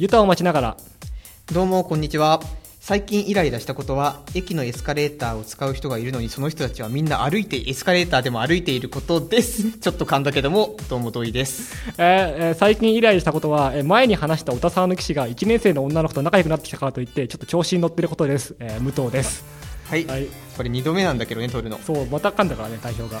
ユタを待ちながら。どうもこんにちは。最近イライラしたことは駅のエスカレーターを使う人がいるのにその人たちはみんな歩いてエスカレーターでも歩いていることです。ちょっと噛んだけどもどうも同意です。えーえー最近イライラしたことは、えー前に話した小田沢の騎士が1年生の女の子と仲良くなってきたからといってちょっと調子に乗ってることです、えー武藤です。はい、はい。これ2度目なんだけどね撮るの。そうまた噛んだからね代表が。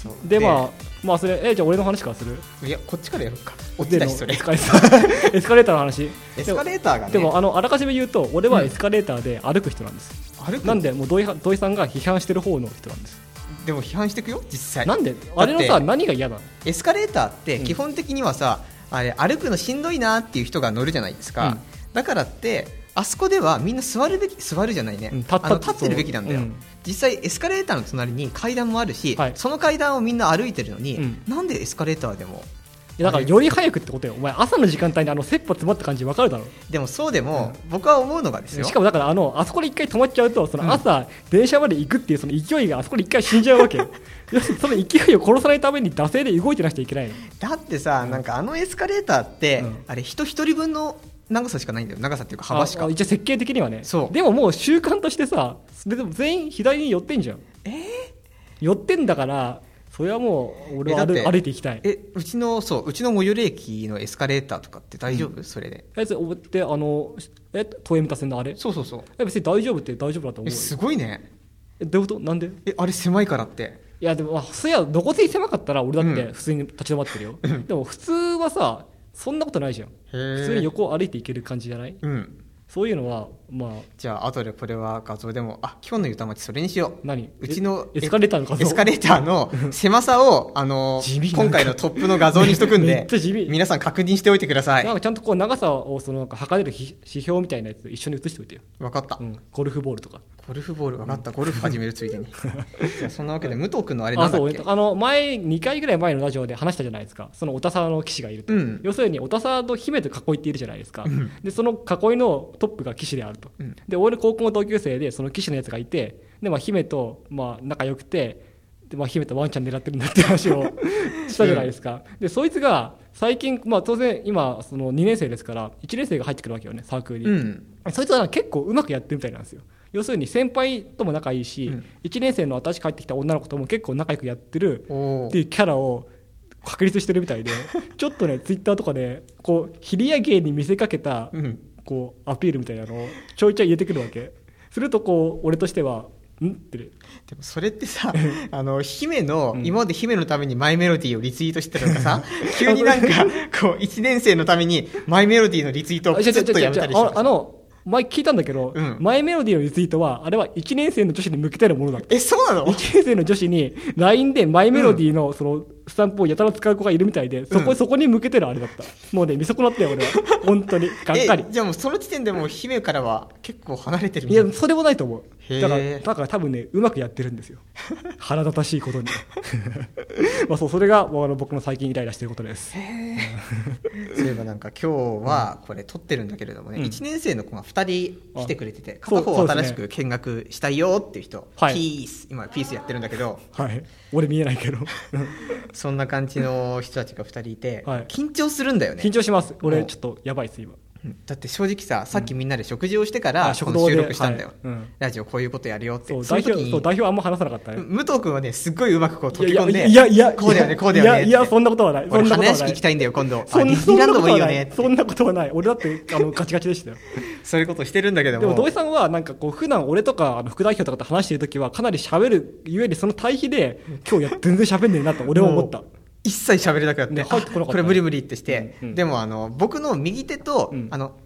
そう。でまあまあそれえーじゃあ俺の話からする？いやこっちからやろうか。落ちたしそれエスカレーター。エスカレーターの話。エスカレーターがね。でもあのあらかじめ言うと俺はエスカレーターで歩く人なんです、歩く？なんでもう土井は土井さんが批判してる方の人なんです。でも批判していくよ実際。なんで？あれのさ何が嫌なの？エスカレーターって基本的にはさ、あれ歩くのしんどいなっていう人が乗るじゃないですか、うん。だからってあそこではみんな座るべき座るじゃないね、うん立立ってるべきなんだよ、うん実際エスカレーターの隣に階段もあるし、はい。その階段をみんな歩いてるのに、うん。なんでエスカレーターでも？いやだからより早くってことよ。お前朝の時間帯にあの切羽詰まった感じ分かるだろ。でもそうでも、僕は思うのがですよ。しかもだからあのあそこで一回止まっちゃうとその朝、電車まで行くっていうその勢いがあそこで一回死んじゃうわけよ。要するにその勢いを殺さないために惰性で動いてなくちゃいけないの。だってさ、なんかあのエスカレーターって、うん。あれ人一人分の長さしかないんだよ。長さっていうか幅しか。一応設計的にはね。そう。でももう習慣としてさでも全員左に寄ってんじゃん。寄ってんだからそれはもう俺は歩歩いていきたい。えうちのそううちの最寄り駅のエスカレーターとかって大丈夫、それで。えそれ覚えてあのえ都営三田線のあれ？そうそうそう。え別に大丈夫って大丈夫だと思うすごいね。えどういうこと？なんで？えあれ狭いからって。いやでもまあそりゃどこで狭かったら俺だってうん。普通に立ち止まってるよ、でも普通はさそんなことないじゃん。ー。普通に横を歩いていける感じじゃない？うん。そういうのはまあ。じゃあ後でこれは画像でもあ今日のゆたまちそれにしよう。何？うちのエエスカレーターの画像？エスカレーターの狭さを、あの今回のトップの画像にしとくんめで皆さん確認しておいてください。なんかちゃんとこう長さをそのなんか測れるひ指標みたいなやつ一緒に写しておいてよ、分かった、うん、ゴルフボールとか。ゴルフボール分かったゴルフ始めるついでに。そんなわけで武藤君のあれなんだっけ？あの前2回ぐらい前のラジオで話したじゃないですか。そのおたさの騎士がいると、うん。要するにおたさの姫と囲いっているじゃないですか、でその囲いのトップが騎士であると、うん。で俺高校の同級生でその騎士のやつがいてで、まあ、姫とまあ仲良くてで、まあ、姫とワンちゃん狙ってるんだって話を したじゃないですか、でそいつが最近、まあ、当然今その2年生ですから1年生が入ってくるわけよねサークルに、うん。そいつは結構うまくやってるみたいなんですよ。要するに先輩とも仲いいし、うん。1年生の新しく帰ってきた女の子とも結構仲良くやってるっていうキャラを確立してるみたいで ちょっとねツイッターとかでこうヒリア芸に見せかけたうんこうアピールみたいなのをちょいちょい入れてくるわけ。するとこう俺としてはん？って。でもそれってさ あの姫の、うん。今まで姫のためにマイメロディーをリツイートしてたのがさ 急になんかこう1年生のためにマイメロディーのリツイートをあ違う違うプツッとやめたりしてああの前聞いたんだけど、うん。マイメロディーのリツイートはあれは1年生の女子に向けてのものだえそうなの？1年生の女子に LINE でマイメロディーのそのスタンプをやたら使う子がいるみたいで、そこ、うんそこに向けてのあれだった。もうね、見損なったよ、俺は。本当に。がっかりえ。じゃあもうその時点でもう姫からは結構離れてるいや、それもないと思う。だから、だから多分ね、うまくやってるんですよ。腹立たしいことに。まあそう、それが、あの僕の最近イライラしてることです。そういえばなんか今日はこれ撮ってるんだけれどもね、うん1年生の子が2人来てくれてて片方新しく見学したいよっていう人、はいピース今ピースやってるんだけどはい。俺見えないけど。そんな感じの人たちが2人いて、はい緊張するんだよね緊張します。俺、ちょっとやばいです、今。うんだって正直ささっきみんなで食事をしてからこの収録したんだよ、はい。うん。ラジオこういうことやるよって。そう、代表、そう、代表あんま話さなかったね。武藤君はねすっごいうまくこう溶け込んでいやいや、こうだよねこうだよねいや、いや、そんなことはない。そ俺んなことはない。花屋敷行き。たいんだよ今度。そんあディズニーランドもいいよねそんなことはない。俺だって、あの、ガチガチでしたよ。そういうことしてるんだけども。でも土井さんはなんかこう普段俺とかあの副代表とかと話してる時はかなり喋るゆえにその対比で今日や全然喋んねえなと俺は思った一切喋れなくなって、ねこれ無理無理ってして、うんうん。でもあの僕の右手と、うん。あの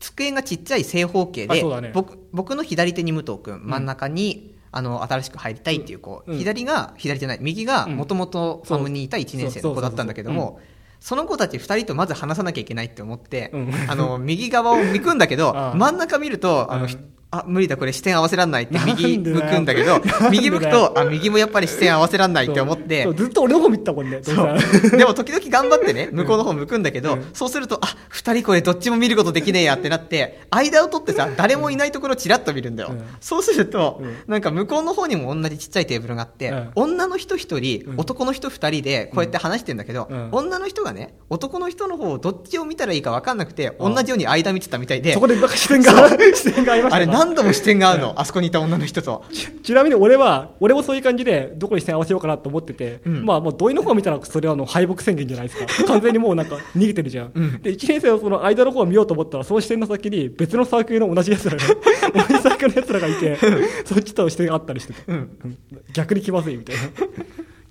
机がちっちゃい正方形で、ね。僕僕の左手に武藤君真ん中に、あの新しく入りたいっていう子、うん。左が左じゃない右がうん。もともとファムにいた1年生の子だったんだけどもその子たち2人とまず話さなきゃいけないって思って、うん。あの右側を見くんだけど 真ん中見るとあの、あ、無理だ、これ視線合わせらんないって右向くんだけど、右向くと、あ、右もやっぱり視線合わせらんないって思ってずっと俺の方見てたもんねでも時々頑張ってね、向こうの方向くんだけど、うん。そうすると、あ、二人これどっちも見ることできねえやってなって、間を取ってさ、誰もいないところチラッと見るんだよ。うん。そうすると、うん。なんか向こうの方にも同じちっちゃいテーブルがあって、うん。女の人一人、うん。男の人二人でこうやって話してんだけど、うん。女の人がね、男の人の方をどっちを見たらいいか分かんなくて、うん。同じように間見てたみたいで。そ、こで視線が視線が合いましたあれか何度も視点が合うの、あそこにいた女の人と。ちちなみに俺は、俺もそういう感じで、どこに視線合わせようかなと思ってて、うんまあもう土井の方見たら、それはあの敗北宣言じゃないですか。完全にもうなんか逃げてるじゃん。うんで、1年生のその間の方を見ようと思ったら、その視点の先に別のサークルの同じ奴らが、同じサークルの奴らがいて、そっちと視点があったりしてた。うんうん逆に気まずいみたいな。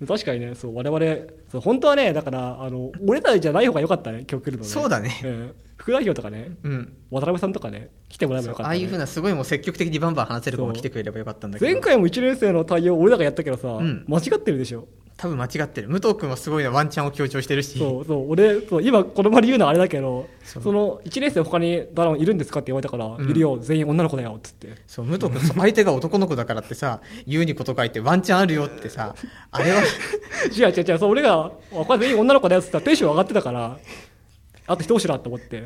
確かにね、そう、我々、そう本当はね、だから、あの、俺らじゃない方が良かったね、今日来るのね。そうだねん副代表とかね、うん。渡辺さんとかね、来てもらえばよかった、ね。ああいうふうなすごいもう積極的にバンバン話せる子も来てくれればよかったんだけど。前回も1年生の対応俺らがやったけどさ、ん間違ってるでしょ多分間違ってる。武藤君はすごいなワンチャンを強調してるし。そうそう俺そう今この場で言うのはあれだけどその1年生他に誰もいるんですかって言われたから、うん。いるよ全員女の子だよっつって。そう、武藤君、相手が男の子だからってさ、言うにこと書いてワンチャンあるよってさ、あれは、違う違う違うそう俺があこれ全員女の子だよっつったらテンション上がってたからあと一押しだと思って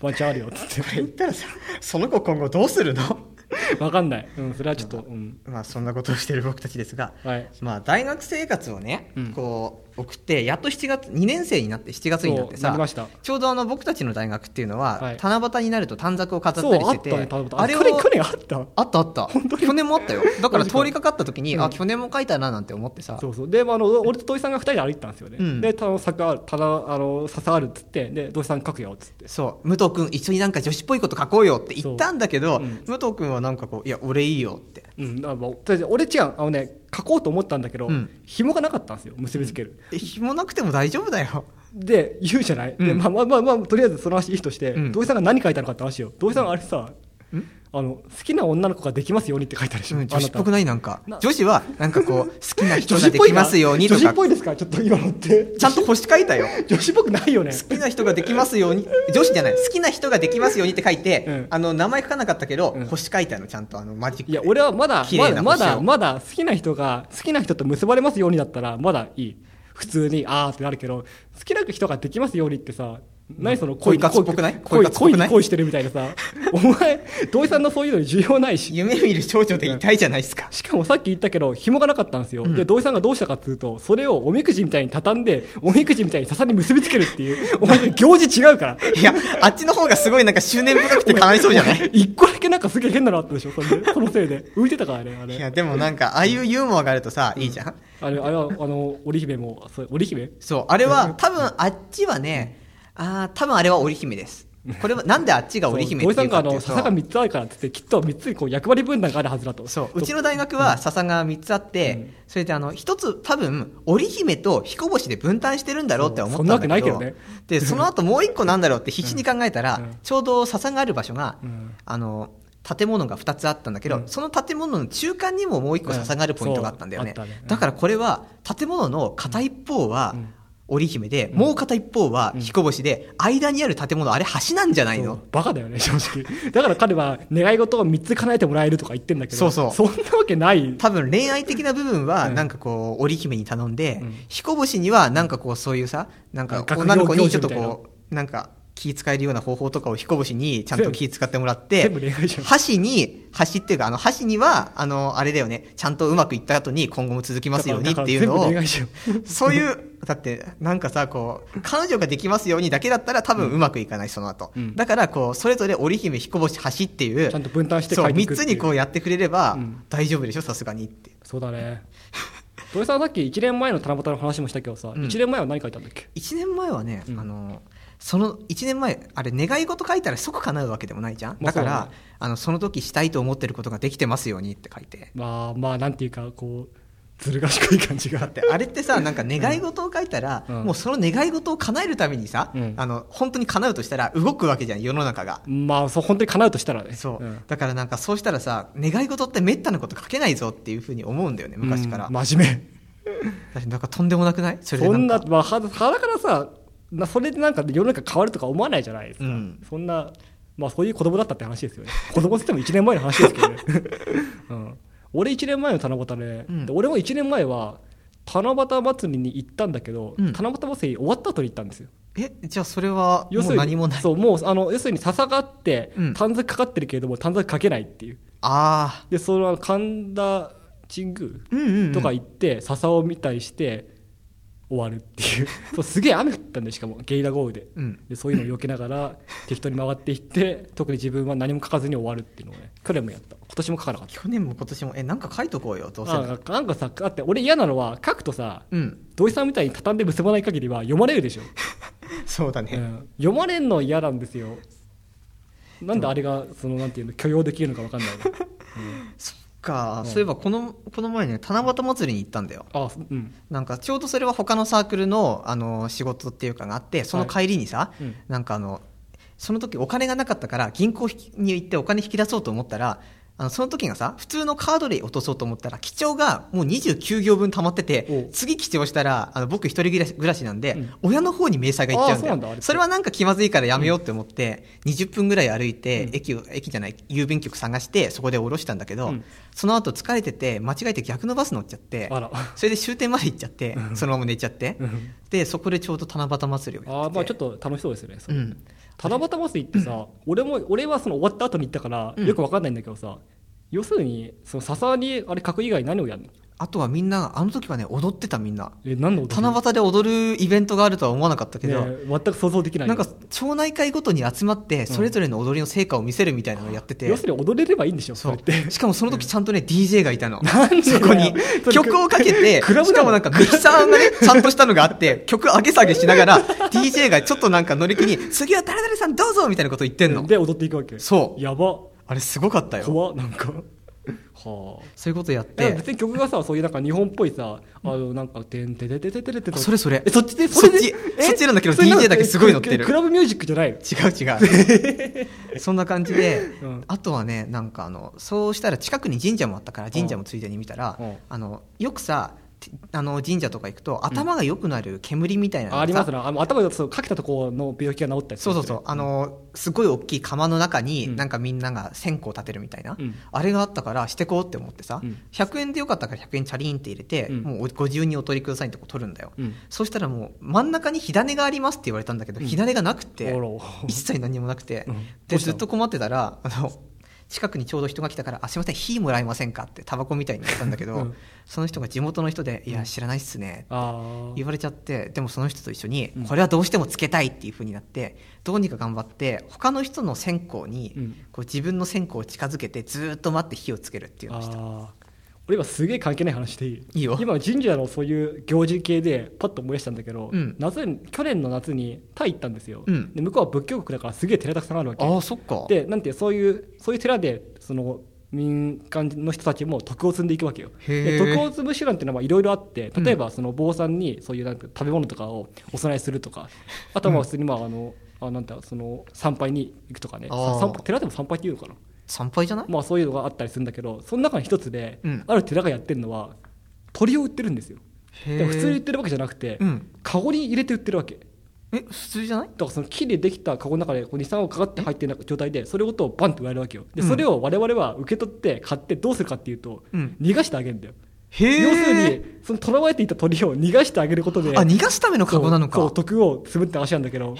ワンチャンあるよっつっ言ったらさ、その子今後どうするの？て わかんない、うん、それはちょっと、うん、まあそんなことをしてる僕たちですが、はい。まあ大学生活をね、うん。こう送って、やっと7月、2年生になって7月になってさちょうどあの僕たちの大学っていうのは、はい。七夕になると短冊を飾ったりしたて、ねあれを去年去年あった。あったあった。去年もあったよ。だから通りかかった時に、うん。あ、去年も書いたななんて思ってさ、そうそう。で、まあ、あの俺と土井さんが2人で歩いてたんですよね、うん。でたの坂あるただあの笹あるっつってで土井さん書くよっつって。そう、武藤君一緒になんか女子っぽいこと書こうよって言ったんだけど、そう。うん。武藤君はなんかこう、いや、俺いいよって。うん、俺違う。あのね書こうと思ったんだけど、うん。紐がなかったんですよ結びつける、え、紐なくても大丈夫だよ。で言うじゃない、でうん。まあまあまあまあとりあえずその話いいとして、うん。土井さんが何書いたのかって話よ。土井さんがあれさ、んあの好きな女の子ができますようにって書いてあるでしょ、うん、女子っぽくいない？なんかな。女子は、なんかこう、好きな人ができますようにとか。女子っ、ぽいですか？ちょっと今のって。ちゃんと星書いたよ。女子っぽくないよね。好きな人ができますように、女子じゃない、好きな人ができますようにって書いて、うん。あの、名前書かなかったけど、うん。星書いたの、ちゃんとあの、マジックで。いや俺はまだ綺まだまだまだ好きな人が好きな人と結ばれますようにだったらまだいい。普通にあーってなるけど好きな人ができますようにってさ何その恋活っぽくない？恋恋活っぽくない？恋に恋してるみたいなさ。お前土井さんのそういうの需要ないし。夢見る少女でいたいじゃないですか。しかもさっき言ったけど紐がなかったんですよ、うん。で土井さんがどうしたかっていうとそれをおみくじみたいに畳んでおみくじみたいに笹に結びつけるっていう。お前行事違うから。いや、あっちの方がすごいなんか執念深くてかわいそうじゃない？一個だけなんかすげえ変なのあったでしょそれで。そのせいで。浮いてたからねあれ。いや、でもなんか、ああいうユーモアがあるとさ、いいじゃん。あれあれはあの織姫もそう織姫？そう、あれは、多分あっちはね、ああ、多分あれは織姫です。これは、なんであっちが織姫土っていうかっていうと。笹が3つあるからって言ってきっと3つにこう役割分担があるはずだと。そう、うちの大学は笹が3つあって、うん。それであの、一つ多分、織姫と彦星で分担してるんだろうって思ったんだけど、そんなわけないけどね。で、その後もう一個なんだろうって 必死に考えたら、うん。ちょうど笹がある場所が、うん。あの、建物が2つあったんだけど、うん。その建物の中間にももう一個笹があるポイントがあったんだよね。うんね。うん。だからこれは、建物の片一方はうん、織姫で、もう片一方は彦星で、間にある建物、あれ橋なんじゃないの。バカだよね正直。だから彼は願い事を3つ叶えてもらえるとか言ってんだけどそうそう。そんなわけない。多分恋愛的な部分は、うん。なんかこう、織姫に頼んで、うん。彦星にはなんかこう、そういうさ、なんか女の子にちょっとこう、なんか気使えるような方法とかを彦星にちゃんと気使ってもらって箸に、箸っていうか、あの、箸には、あの、あれだよね、ちゃんとうまくいった後に今後も続きますようにっていうのを。そういう、だって、なんかさ、こう、彼女ができますようにだけだったら多分うまくいかない、その後。うん。だから、こう、それぞれ織姫、彦星、橋っていう、ちゃんと分担して3書いていくって。いうつにこうやってくれればうん。大丈夫でしょ、さすがにって。そうだね。土井さんはさっき1年前の七夕の話もしたけどさ、うん。1年前は何書いたんだっけ？1年前はね、うん。あのその1年前あれ願い事書いたら即叶うわけでもないじゃん。まあだから、ねあのその時したいと思ってることができてますようにって書いて。まあまあなんていうかこうずる賢い感じがだって。あれってさなんか願い事を書いたら、うん。もうその願い事を叶えるためにさ、うん。あの本当に叶うとしたら動くわけじゃん世の中が。まあそう本当に叶うとしたらね。そう、ん。だからなんかそうしたらさ願い事ってめったなこと書けないぞっていうふうに思うんだよね昔から、うん。真面だってなんかとんでもなくない？そんなんか。なまあははだからさなそれでなんか世の中変わるとか思わないじゃないですか、うん。そんなまあそういう子供だったって話ですよね。子供って言っても1年前の話ですけどね、うん、俺1年前の七夕ね、うん。で俺も1年前は七夕祭りに行ったんだけど、うん。七夕祭り終わった後に行ったんですよ。えじゃあそれはもう要するに何もない。そうもうあの要するに笹があってうん。短冊かかってるけれども短冊かけないっていう。ああでその神田神宮とか行って笹を見たりして終わるっていう。そうすげえ雨降ったんでしかも。ゲリラ豪雨で。うん。でそういうのを避けながら適当に回っていって特に自分は何も書かずに終わるっていうのをね去年もやった。今年も書かなかった。去年も今年も。えなんか書いとこうよどうせ。ならあなんかさだって俺嫌なのは書くとさうん。土井さんみたいに畳んで結ばない限りは読まれるでしょ、そうだね、うん。読まれるの嫌なんですよ。なんであれがそのなんていうの許容できるのか分かんないの、そ っか、うん。そういえばこのこの前ね七夕祭りに行ったんだよ。あうん。なんかちょうどそれは他のサークルのあの仕事っていうかがあってその帰りにさ、うん。なんかあのその時お金がなかったから銀行に行ってお金引き出そうと思ったらあのその時がさ普通のカードで落とそうと思ったら記帳がもう29行分溜まっててお次記帳したらあの僕一人暮らし暮らしなんで、うん。親の方に明細が行っちゃうんだよ。あそそれはなんか気まずいからやめようって思って、20分ぐらい歩いて、うん。駅を駅じゃない郵便局探してそこで降ろしたんだけど、うん。その後疲れてて間違えて逆のバス乗っちゃってそれで終点まで行っちゃってうん。そのまま寝ちゃってうん。でそこでちょうど七夕祭りをやってて。あーまあちょっと楽しそうですよねうん。七夕祭りってさ、俺も俺はその終わった後に行ったから、うん。よく分かんないんだけどさ要するにその笹にあれ書く以外何をやるの？あとはみんなあの時はね踊ってたみんな。え何の七夕で踊るイベントがあるとは思わなかったけど、ね全く想像できない。なんか町内会ごとに集まってそれぞれの踊りの成果を見せるみたいなのをやってて、要するに踊れればいいんでしょ？そそう。れって。しかもその時ちゃんとね、DJ がいたの。そこに。曲をかけて、クラブしかもなんかミキサーがね、ちゃんとしたのがあって、曲上げ下げしながら、DJ がちょっっとなんか乗り気に、次は誰々さんどうぞみたいなこと言ってんの。で踊っていくわけ。そう。やばあれすごかったよ。怖っなんか。はあ。そういうことやっえて。別に曲がさそういうなんか日本っぽいさあのなんか「てんててててててて」それそれ。えそっちでそっちそっちなんだけど DJ だけすごい乗ってる。えクラブミュージックじゃない？の違う違う。そんな感じで、うん。あとはね、なんかあの、そうしたら近くに神社もあったから、神社もついでに見たら、うん。あの、よくさ、てあの神社とか行くと頭が良くなる煙みたいなのがさあありますな。あの頭がそうかけたところの病気が治ったりそうそうそう、あのすごい大きい釜の中に、うん。なんかみんなが線香立てるみたいな、うん。あれがあったからしてこうって思ってさ、うん。100円でよかったから100円チャリンって入れて、うん。もうご自由にお取りくださいってとこ取るんだよ、うん。そしたらもう真ん中に火種がありますって言われたんだけど、うん。火種がなくて、一切何もなくて、でずっと困ってたらあの近くにちょうど人が来たから「あすいません火もらえませんか?」ってタバコみたいに言ったんだけど、うん。その人が地元の人で「いや知らないっすね」あ言われちゃってでもその人と一緒にうん。これはどうしてもつけたいっていう風になってどうにか頑張って他の人の線香にうん。こう自分の線香を近づけてずーっと待って火をつけるっていうのをした俺今すげえ関係ない話でいい？いいよ。今神社のそういう行事系でパッと思い出したんだけど、うん。夏に去年の夏にタイ行ったんですよ、うん。で向こうは仏教国だからすげえ寺たくさんあるわけ。ああそっか。でなんてそういうそういう寺でその民間の人たちも徳を積んでいくわけよ。で徳を積む手段っていうのはいろいろあって例えばその坊さんにそういうなんか食べ物とかをお供えするとかあとはまあ普通にまああの、あなんだその参拝に行くとかね。寺でも参拝っていうのかな？参拝じゃない？まあそういうのがあったりするんだけどその中の一つで、うん。ある寺がやってるのは鳥を売ってるんですよ。でも普通に売ってるわけじゃなくて、うん。カゴに入れて売ってるわけ。え普通じゃない？だからその木でできたカゴの中でこう23をかかって入ってる状態でそれをとバンと売れるわけよ。でうん。それを我々は受け取って買ってどうするかっていうと、うん。逃がしてあげるんだよ。へえ要するにその捕らわれていた鳥を逃がしてあげることであ逃がすためのカゴなのか。そうそう徳を積むって話なんだけど。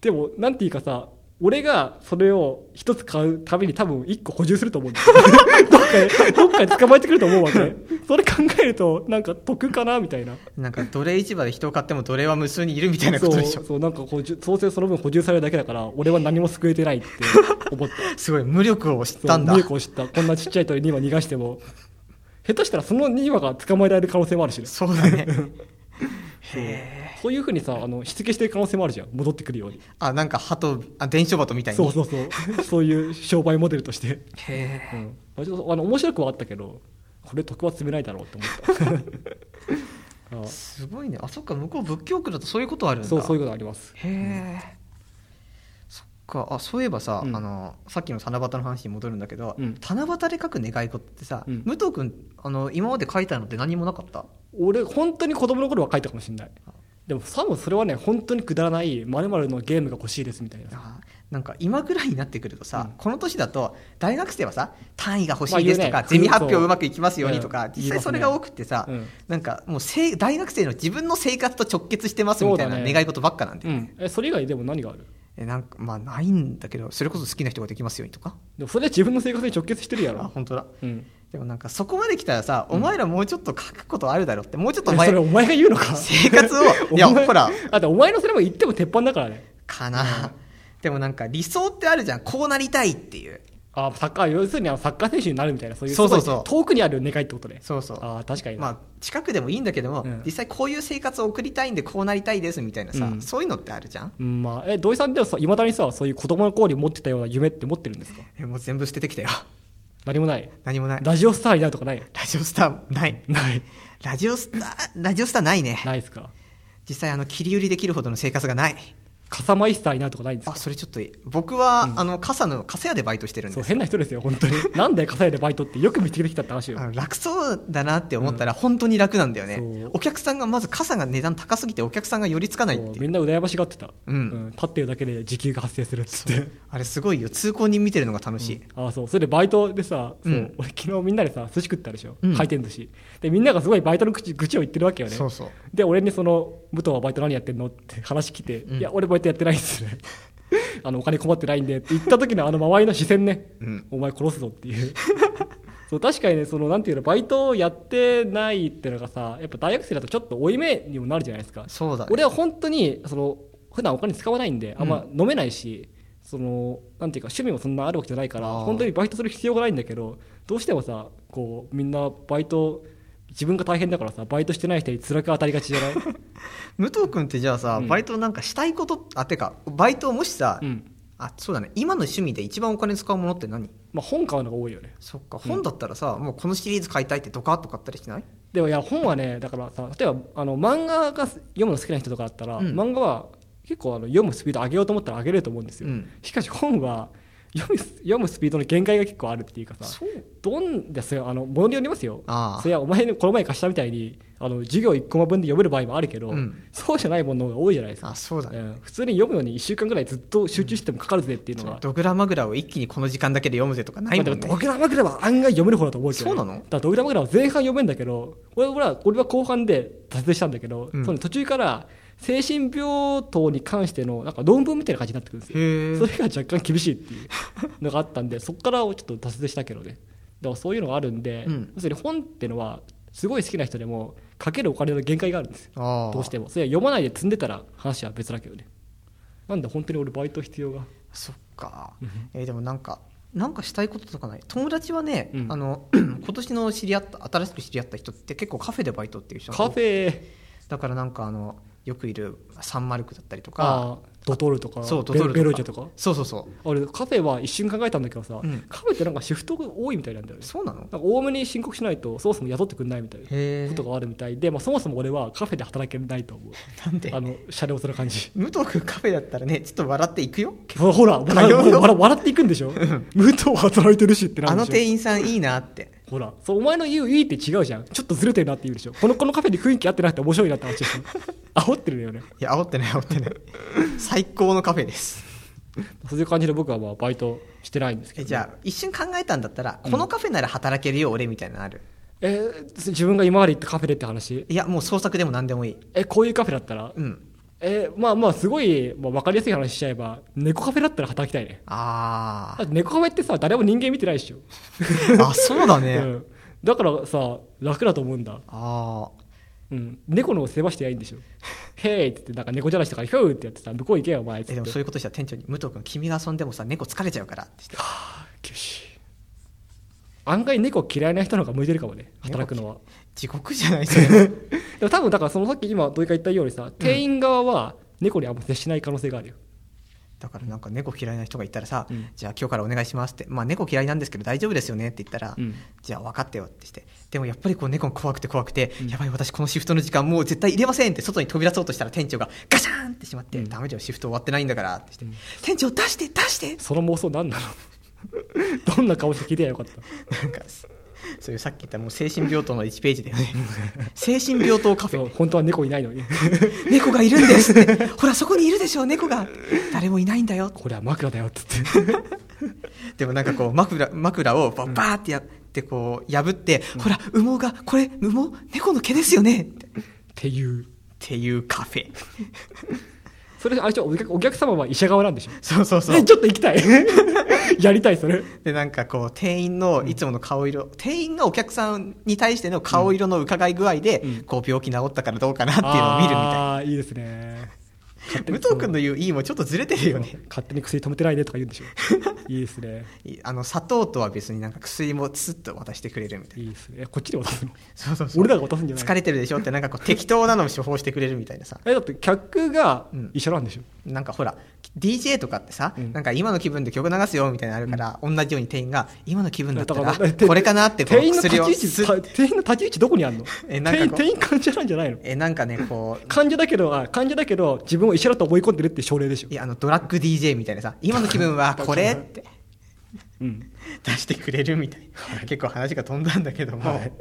でもなんていうかさ俺がそれを一つ買うために多分一個補充すると思うんだよ どっかでどっかで捕まえてくると思うわけ。それ考えるとなんか得かなみたいな。なんか奴隷市場で人を買っても奴隷は無数にいるみたいなこそうとでしょ。そうなんか補充創生その分補充されるだけだから俺は何も救えてないって。思ったすごい無力を知そうったんだ。無力を知った。こんなちっちゃい鳥2羽逃がしても。下手したらその2羽が捕まえられる可能性もあるしね。そうだね そういうふうにさあのしつけしてる可能性もあるじゃん。戻ってくるように。あなんか鳩あ伝書鳩みたいに。そうそうそう。そういう商売モデルとして、へえ。うん、あちょっとあの面白くはあったけどこれ徳は積めないだろうって思った。あ すごいね。あそっか。向こう仏教区だとそういうことあるんだ。そうそういうことあります。へえ。そっか。あそういえばさ、うん。あのさっきの七夕の話に戻るんだけど、うん。七夕で書く願い事ってさ、うん。武藤君あの今まで書いたのって何もなかった？俺本当に子供の頃は書いたかもしれないでも多分それはね本当にくだらない〇〇のゲームが欲しいですみたいな。あなんか今ぐらいになってくるとさ、うん。この年だと大学生はさ単位が欲しいですとか、まあねゼミ発表そううまくいきますようにとか、うん実際それが多くてさ、うん。なんかもうせい大学生の自分の生活と直結してますみたいな願い事ばっかなんで、うん。えそれ以外でも何がある？えなんかまあないんだけどそれこそ好きな人ができますようにとか。でもそれは自分の生活に直結してるやろ。あ本当だ。うんでもなんかそこまで来たらさ、お前らもうちょっと書くことあるだろってもうちょっとお前えそれお前が言うのか？生活を。いやほら。だってお前のそれも言っても鉄板だからね。かな、でもなんか理想ってあるじゃん。こうなりたいっていう。あサッカー要するにサッカー選手になるみたいなそういうそうそうそう。遠くにある願いってことね。そうそう。ああ確かにな。まあ近くでもいいんだけども、うん。実際こういう生活を送りたいんでこうなりたいですみたいなさ、うん。そういうのってあるじゃん？うんまあえ土井さんではさいまだにさそういう子供の頃に持ってたような夢って持ってるんですか？えもう全部捨ててきたよ何もない。何もない。ラジオスターになるとかない？ラジオスターない。ない。ラジオスターラジオスターないね。ないですか？実際あの切り売りできるほどの生活がない傘マイスターになるとかないんですあかそれちょっと僕は、あの傘の傘屋でバイトしてるんですそう変な人ですよ本当に。なんで傘屋でバイトってよく見つけてきたって話よ。楽そうだなって思ったら本当に楽なんだよね、お客さんがまず傘が値段高すぎてお客さんが寄りつかないってみんな羨ましがってた、うん。立ってるだけで時給が発生するっつってあれすごいよ。通行人見てるのが楽しい、あそう。それでバイトでさ、そう。うん。俺昨日みんなでさ寿司食ったでしょ、うん。回転寿司。でみんながすごいバイトの口愚痴を言ってるわけよね。そうそうで俺にその「武藤はバイト何やってんの?」って話来て「うん。いや俺バイトやってないっすね。あのお金困ってないんで」って言った時のあの周りの視線ね、うん。お前殺すぞっていう。そう確かにねそのなんていうのバイトをやってないっていうのがさやっぱ大学生だとちょっと負い目にもなるじゃないですか。そうだね。俺は本当にその普段お金使わないんであんま飲めないし、そのなんていうか趣味もそんなあるわけじゃないから本当にバイトする必要がないんだけどどうしてもさこうみんなバイト自分が大変だからさバイトしてない人に辛く当たりがちじゃない、武藤君ってじゃあさ、うん。バイトなんかしたいことあてかバイトをもしさ、うん。あそうだね。今の趣味で一番お金使うものって何？まあ、本買うのが多いよね。そっか。本だったらさ、もうこのシリーズ買いたいってドカッと買ったりしない？でもいや本はねだからさ例えばあの漫画が読むの好きな人とかだったら、うん。漫画は結構あの読むスピード上げようと思ったら上げれると思うんですよ、うん。しかし本は読む読むスピードの限界が結構あるっていうかさどんですよあのものによりますよ。それはお前のこの前貸したみたいにあの授業1コマ分で読める場合もあるけど、うん。そうじゃないものが多いじゃないですか。あそうだね、うん。普通に読むのに1週間ぐらいずっと集中してもかかるぜっていうのが、ドグラマグラを一気にこの時間だけで読むぜとかないもんね。まあドグラマグラは案外読める方だと思うけどね、そうなの。だドグラマグラは前半読めんだけど俺俺は俺は後半で達成したんだけど、うん。その途中から精神病棟に関してのなんか論文みたいな感じになってくるんですよ。それが若干厳しいっていうのがあったんで そこからちょっと達成したけどね。だからそういうのがあるんで、うん。要するに本っていうのはすごい好きな人でもかけるお金の限界があるんですよ。どうしても。それは読まないで積んでたら話は別だけどね。なんで本当に俺バイト必要が。そっか。うん、えーでもなんかなんかしたいこととかない？友達はね、うん。あの 今年の知り合った新しく知り合った人って結構カフェでバイトっていう人カフェ。だからなんかあのよくいるサンマルクだったりとかドトールとかベそうドトールとか。ベローチェとか？そうそうそう。俺カフェは一瞬考えたんだけどさ、うん。カフェってなんかシフトが多いみたいなんだよね。そうなの？なんか多めに申告しないとそもそも雇ってくれないみたいなことがあるみたいで、まあ、そもそも俺はカフェで働けないと思う。なんで？あの車両する感じ。武藤君カフェだったらねちょっと笑っていくよ？ほら笑っていくんでしょ？武藤働いてるしってなあのるでしょ？店員さんいいなってほらそうお前の言ういいって違うじゃん。ちょっとずれてるなって言うでしょ。このこのカフェに雰囲気合ってなくて面白いなって話でしょ 煽ってるよね。いや煽ってない煽ってない。最高のカフェです。そういう感じで僕はまあバイトしてないんですけど、えじゃあ一瞬考えたんだったらこのカフェなら働けるよ俺みたいなのある？えー自分が今まで行ったカフェでって話？いやもう創作でも何でもいい。えこういうカフェだったら？うんえーまあまあすごい、まあ、分かりやすい話しちゃえば猫カフェだったら働きたいね。あだって猫カフェってさ誰も人間見てないでしょ、ーあそうだね、うん、だからさ楽だと思うんだ、あうん、猫の世話してやいいんでしょ。へいって言ってなんか猫じゃらしとかヒューってやってさ向こう行けよお前。ってでもそういうことしたら店長に武藤君君が遊んでもさ猫疲れちゃうからってして。厳しい。案外猫嫌いな人の方が向いてるかもね働くのは地獄じゃないそれ でも多分だからそのさっき今土井が言ったようにさ店員側は猫にあんま接しない可能性があるよ、だからなんか猫嫌いな人がいたらさ、うん。じゃあ今日からお願いしますって、まあ、猫嫌いなんですけど大丈夫ですよねって言ったら、うん。じゃあ分かったよってして。でもやっぱりこう猫怖くて怖くて、うん。やばい私このシフトの時間もう絶対入れませんって外に飛び出そうとしたら店長がガシャーンってしまって、うん。ダメだよシフト終わってないんだからって。して、うん。店長出して出して。その妄想何なの？どんな顔して聞いてやよかった。なんかそういうさっき言ったもう精神病棟の1ページだよね。精神病棟カフェ。本当は猫いないのに。猫がいるんですって。ほらそこにいるでしょ猫が。誰もいないんだよ。これは枕だよって言って。でもなんかこう枕枕をババーってやってこう破って、ほら羽毛がこれ羽毛？猫の毛ですよね。ってっていう。っていうカフェそれあれでしょ？お客お客様は医者側なんでしょ？そうそうそう。え ちょっと行きたい。やりたいそれ。でなんかこう店員のいつもの顔色、店員がお客さんに対しての顔色の伺い具合で、うん。こう病気治ったからどうかなっていうのを見るみたいな。ああいいですね武に藤君の言ういいもちょっとずれてるよね。勝手に薬止めてないでとか言うんでしょ。いいですね。いあの砂糖とは別になんか薬もスッと渡してくれるみたいな。いいですね。えこっちで渡すの？そうそうそう。俺らが渡すんじゃない疲れてるでしょってなんかこう適当なのを処方してくれるみたいなさ。えだって客が医者なんでしょ、なんかほら DJ とかってさ、うん。なんか今の気分で曲流すよみたいなのあるから、同じように店員が今の気分だったらこれかなってこう店員の立ち位置店員の立ち位置どこにあるの？えなんか店員店員患者なんじゃないの？えなんかねこう。患者だけどあ患者だけど自分を医者だと思い込んでるって症例でしょ。いやあのドラッグ DJ みたいなさ今の気分は これって。うん。出してくれるみたいな、結構話が飛んだんだけども、はい。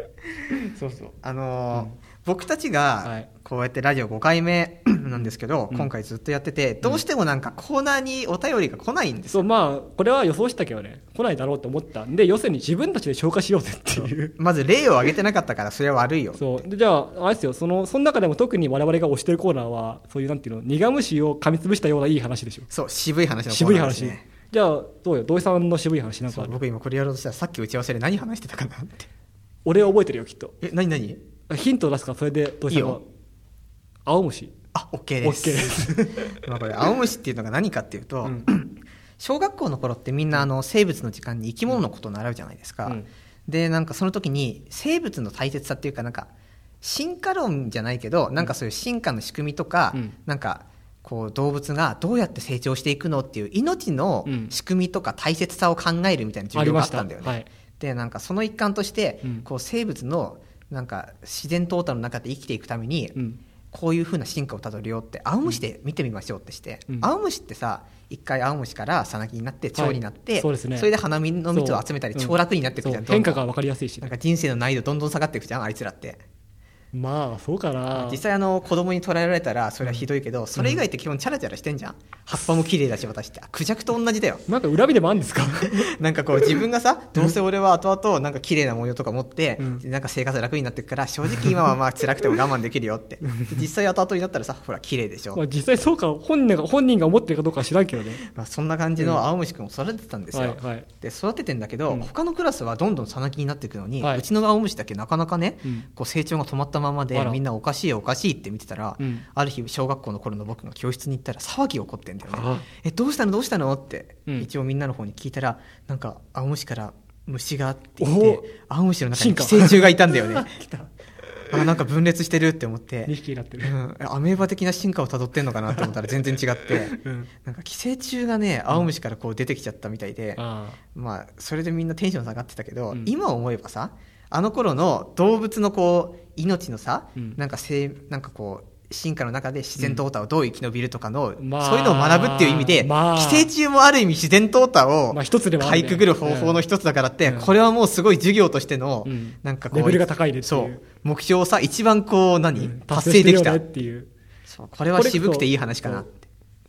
そうそう。あのーうん。僕たちがはいこうやってラジオ5回目 なんですけど、うん。今回ずっとやっててどうしてもなんかコーナーにお便りが来ないんですよ。そうまあこれは予想したけどね来ないだろうと思ったんで要するに自分たちで消化しようぜっていう。まず例を挙げてなかったからそれは悪いよそう。でじゃああれですよ。そのその中でも特に我々が推してるコーナーはそういうなんていうの苦虫を噛みつぶしたようないい話でしょ。そう渋い話のコー渋い話、ナーですね。じゃあどうよ？土井さんの渋い話なんか僕今これやろうとしたらさっき打ち合わせで何話してたかなって。俺は覚えてるよきっと。え何何？ヒントを出すからそれで土井さんがいいよ青虫。あ OK です。OK です。まあこれ青虫っていうのが何かっていうと、うん。小学校の頃ってみんなあの生物の時間に生き物のことを習うじゃないですか、うん。でなんかその時に生物の大切さっていうかなんか進化論じゃないけどなんかそういう進化の仕組みとか、うん。なんかこう動物がどうやって成長していくのっていう命のうん。仕組みとか大切さを考えるみたいな授業があったんだよね、はい。でなんかその一環として、うん。こう生物のなんか自然淘汰の中で生きていくために、うんこういうふうな進化をたどるよって青虫で見てみましょうってして、うん。青虫ってさ一回青虫からさなぎになって蝶になって、はいそうですね。れで花見の蜜を集めたりそう。超楽になっていくじゃん、変化が分かりやすいしなんか人生の難易度どんどん下がっていくじゃんあいつらってまあそうかな。実際あの子供に捉えられたらそれはひどいけど、それ以外って基本チャラチャラしてんじゃん。葉っぱも綺麗だし私。ってクジャクと同じだよ。なんか恨みでもあるんですか？なんかこう自分がさどうせ俺は後々なんか綺麗な模様とか持って、うん。なんか生活楽になっていくから正直今はまあ辛くても我慢できるよって。で実際後々になったらさほら綺麗でしょ。まあ実際そうか本人が本人が思ってるかどうかは知らんけどね。まあ、そんな感じの青虫くんを育ててたんですよ、はいはい。で育ててんだけど、うん。他のクラスはどんどんさなぎになっていくのに、はい。うちの青虫だけなかなかね、うん。こう成長が止まったままであら。みんなおかしいおかしいって見てたら、うん。ある日小学校の頃の僕が教室に行ったら騒ぎ起こってんだよね。あえどうしたの？どうしたの？って、うん。一応みんなの方に聞いたらなんか青虫から虫がって言ってお青虫の中に寄生虫がいたんだよね。あなんか分裂してるって思って。2匹になってる、うん、アメーバ的な進化をたどってんのかなと思ったら全然違って、うん。なんか寄生虫がね青虫からこう出てきちゃったみたいで、あ。まあそれでみんなテンション下がってたけど、うん。今思えばさあの頃の動物のこう命のさ、うん。なんかせいなんかこう進化の中で自然淘汰をどう生き延びるとかの、まあそういうのを学ぶっていう意味で、まあ寄生虫もある意味自然淘汰をまあ一つでもあかいくぐる方法の一つだからって、うん。これはもうすごい授業としての、うん。なんかこうレベルが高いねっていう。そう目標をさ一番こう何、うん。達成できた、っていう。そうこれは渋くていい話かな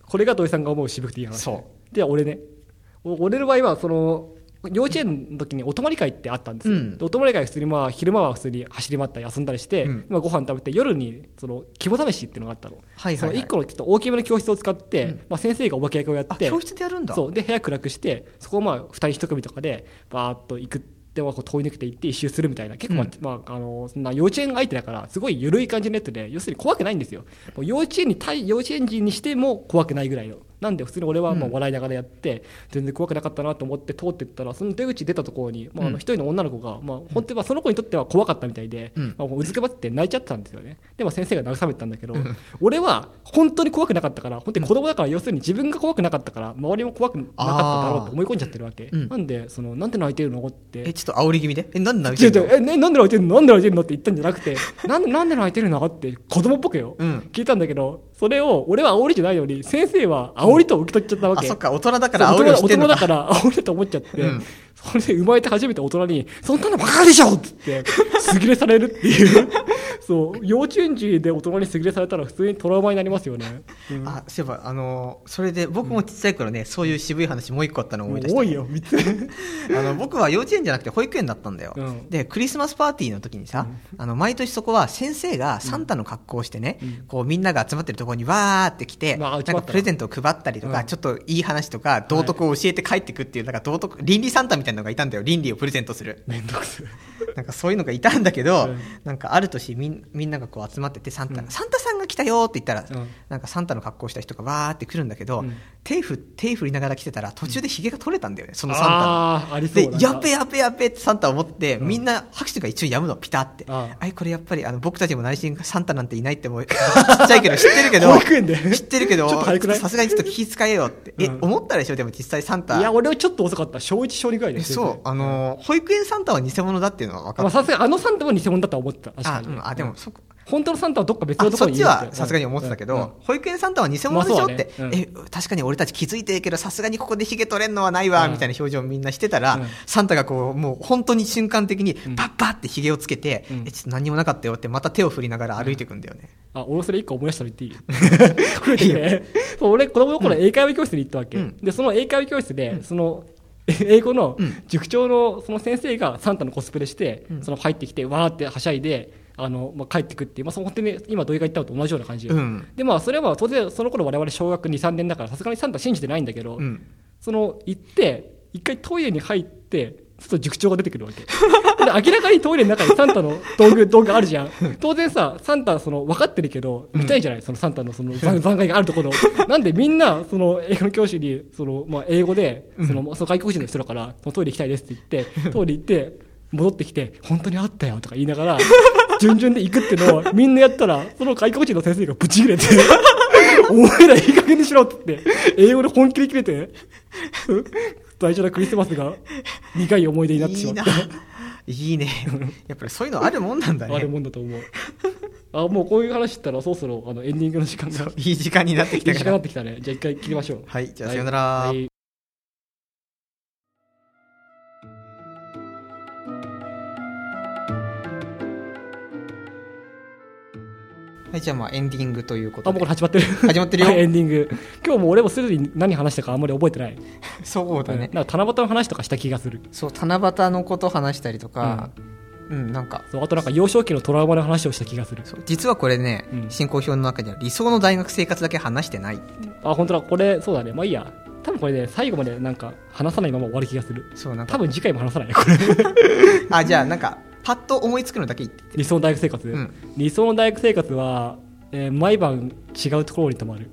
これが土井さんが思う渋くていい話。そで俺ね。お俺の場合はその幼稚園の時にお泊まり会ってあったんですよ、うん。でお泊まり会普通にまあ昼間は普通に走り回ったり遊んだりして、うんまあ、ご飯食べて夜にその肝試しっていうのがあったの、はいはいはいその1個のちょっと大きめの教室を使って、うんまあ、先生がお化け役をやってあ教室でやるんだそうで部屋暗くしてそこをまあ2人1組とかでバーッと行くではこう通り抜けて行って一周するみたいな結構、まあうんまあ、あのそんな幼稚園相手だからすごい緩い感じのやつで要するに怖くないんですよ幼稚園に対幼稚園児にしても怖くないぐらいのなんで普通に俺はもう笑いながらやって、全然怖くなかったなと思って通ってったらその出口出たところに、まあ、あうん。の一人の女の子が、まあ、本当はその子にとっては怖かったみたいで、うん。まあ、もううずくまって泣いちゃってたんですよね。でも先生が慰めてたんだけど、うん。俺は本当に怖くなかったから本当に子供だから要するに自分が怖くなかったから周りも怖くなかっただろうと思い込んじゃってるわけ、うん。なんでそのなんで泣いてるのって。えちょっと煽り気味で？えなんで泣いうてんの？え、ね、なんで泣いてるの？なんで泣いてるのって言ったんじゃなくて なんでなんで泣いてるの？って子供っぽくよ、うん。聞いたんだけどそれを俺は煽りじゃないのに先生は煽りと受け取っちゃったわけ、あそっか。大人だから煽りをしてんのか。大人だから煽りだと思っちゃって、うんそれで生まれて初めて大人に、そんなのバカでしょっつって、すぎれされるっていう。そう、幼稚園児で大人にすぎれされたら普通にトラウマになりますよね。うん。あそういえばあのそれで僕もちっちゃい頃ね、そういう渋い話もう一個あったのを思い出した。多いよ、3つ。あの僕は幼稚園じゃなくて保育園だったんだよ、うん。でクリスマスパーティーの時にさ、あの毎年そこは先生がサンタの格好をしてね、こうみんなが集まってるところにわーって来て、まあなんかプレゼントを配ったりとか、うん。ちょっといい話とか道徳を教えて帰ってくっていうなんか道徳倫理サンタみたいなのがいたんだよ。倫理をプレゼントする。めんどくさい。なんかそういうのがいたんだけど、うん。なんかある年みんみんながこう集まっててサンタ、うん。サンタさんが来たよって言ったら、うん。なんかサンタの格好した人がわーって来るんだけど、うん。手振手振りながら来てたら途中でヒゲが取れたんだよねそのサンタの。あでやっべやっべやっべってサンタ思って、うん。みんな拍手が一応やむのピタって。ああいこれやっぱりあの僕たちも内心サンタなんていないってもう。ちっちゃいけど知ってるけど知ってるけどちょっと早くない？さすがにちょっと気遣えよって、えうん。思ったでしょ？でも実際サンタ。いや、俺はちょっと遅かった。小1、小2ぐらいです。えそうあのー保育園サンタは偽物だっていうのは分かまあ、った、さすがにあのサンタは偽物だとは思ってた。確あ。うん、あでもそこ本当のサンタはどっか別のあとこそっちはろにいるてさすがに思ってたけど、うんうん保育園サンタは偽物でしょって、まあそうだね。え確かに俺たち気づいてるけどさすがにここでヒゲ取れんのはないわ、うん。みたいな表情をみんなしてたら、うん。サンタがこうもう本当に瞬間的にうんパッパってヒゲをつけて、うん。えちょっと何にもなかったよってまた手を振りながら歩いていくんだよね、あ、俺それ一個思い出したの言っていい？俺子供の頃英会話教室に行ったわけ。うん。で、その英会話教室で、その、英語のうん。塾長のその先生がサンタのコスプレして、うん。その入ってきて、わーってはしゃいで、あの、まあ、帰ってくっていう、まあ、その本当に今土井が言ったのと同じような感じで。うん。で、まあ、それは当然その頃我々小学2、3年だから、さすがにサンタ信じてないんだけど、うん。その行って一回トイレに入ってちょっと塾長が出てくるわけ。で明らかにトイレの中にサンタの道具 道具あるじゃん。当然さサンタその分かってるけど見たいじゃない、そのサンタのその残残骸があるところ。なんでみんなその英語の教師にその、まあ、英語でその、その外国人の人だからそのトイレ行きたいですって言ってトイレ行って戻ってきて本当にあったよとか言いながら 順々で行くっていうのをみんなやったらその外国人の先生がブチ切れてお前らいい加減にしろって言って、英語で本気で切れて、大事なクリスマスが苦い思い出になってしまった。いいね やっぱりそういうのあるもんなんだあるねもんだと思う。あ、もうこういう話したらそろそろあのエンディングの時間が、いい時間になってきいい時間になたからってきたね。じゃあ一回切りましょう。はいじゃあさよなら、はいはい、じゃあまあエンディングというこあ、もうとでこれ始まってる。始まってるよ はいエンディング。今日も俺もすでに何話したかあんまり覚えてない。そうだね、なんか七夕の話とかした気がする。そう七夕のこと話したりとかうん、なんかそうあとなんか幼少期のトラウマの話をした気がする。そう実はこれね、うん進行表の中には理想の大学生活だけ話してないあ、本当だ。これ、そうだね。まあいいや。多分これね、最後までなんか話さないまま終わる気がする。そうなんか多分次回も話さないね、これ。あじゃあなんかパッと思いつくのだけ言って理想の大学生活、うん。理想の大学生活は、えー毎晩違うところに泊まる。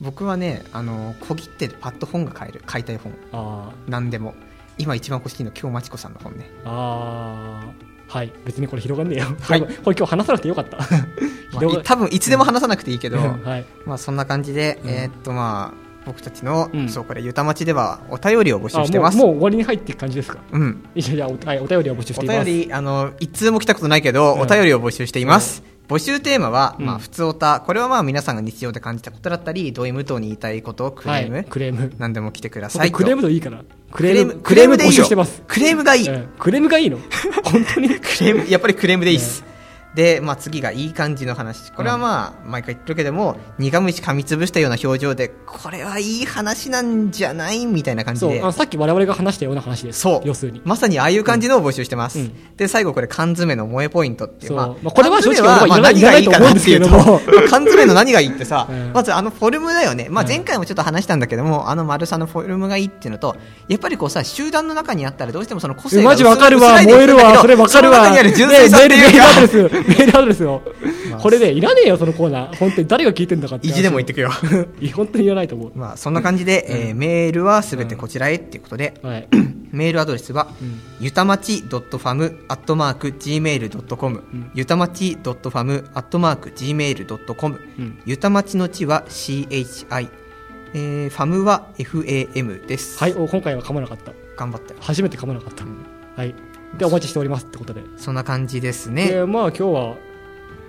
僕はねあの小切手でパッと本が買える。買いたい本。あー。何でも。今一番欲しいの京町子さんの本ね、あー。はい。別にこれ広がんねえよ、はい。これ今日話さなくてよかった。まあ多分いつでも話さなくていいけど、はい。まあそんな感じで、うん。えーっとまあ僕たちの、うん。そうこれゆたまちではお便りを募集あしてます。もうもう終わりに入っていく感じですか？うん。いやいやお,、はい、お便りを募集しおています。便りあの一通も来たことないけど、うん。お便りを募集しています、募集テーマは、うん。まあ、普通おたこれはまあ皆さんが日常で感じたことだったりどういう無糖に言いたいことをクレーム、はい、クレーム。何でも来てくださいと。クレームでいいから。ククレームクレームでいいよ。募集してますクレームがいい、うん。クレームがいいの？本当に？クレームやっぱりクレームでいいっす、で、まあ、次がいい感じの話。これはまあ毎回言ってるけども苦虫噛みつぶしたような表情でこれはいい話なんじゃないみたいな感じで。そうあのさっき我々が話したような話です。そう。要するに。まさにああいう感じのを募集してます、うん。で最後これ缶詰の萌えポイントっていうまあまあこれは正直はまあ何がいいかなっていうと 缶詰の何がいいってさ、うん。まずあのフォルムだよね、まあ、うん。前回もちょっと話したんだけども、あの丸さのフォルムがいいっていうのとやっぱりこうさ集団の中にあったらどうしてもその個性がマジわかるわ、燃えるわ、それわかるわ。純粋さってねいうか、メールアドレスよまあ。これね、いらねえよ、そのコーナー。本当に誰が聞いてんだかって。意地でも言ってくよ本当にいらないと思う。まあそんな感じで、えーメールはすべてこちらへっていうことで、はい。メールアドレスは、うんゆたまち .fam.gmail.com、んゆたまち .fam.gmail.com、うんゆたまちのちは CHI、えーファムは FAM です。はい、お今回は噛まなかった。頑張って。初めて噛まなかった。はい。で、お待ちしておりますってことで。そんな感じですね。で、まあ今日は、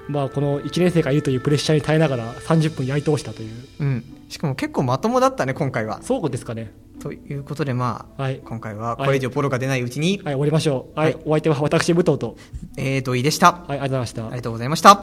まあこの1年生がいるというプレッシャーに耐えながら30分焼い通したという。うん。しかも結構まともだったね、今回は。そうですかね。ということで、まあ、はい。今回はこれ以上ボロが出ないうちに、はい、終わりましょう。はい。はいお相手は私、武藤と。えー、土井でした。はい、ありがとうございましたあり。がとうございました。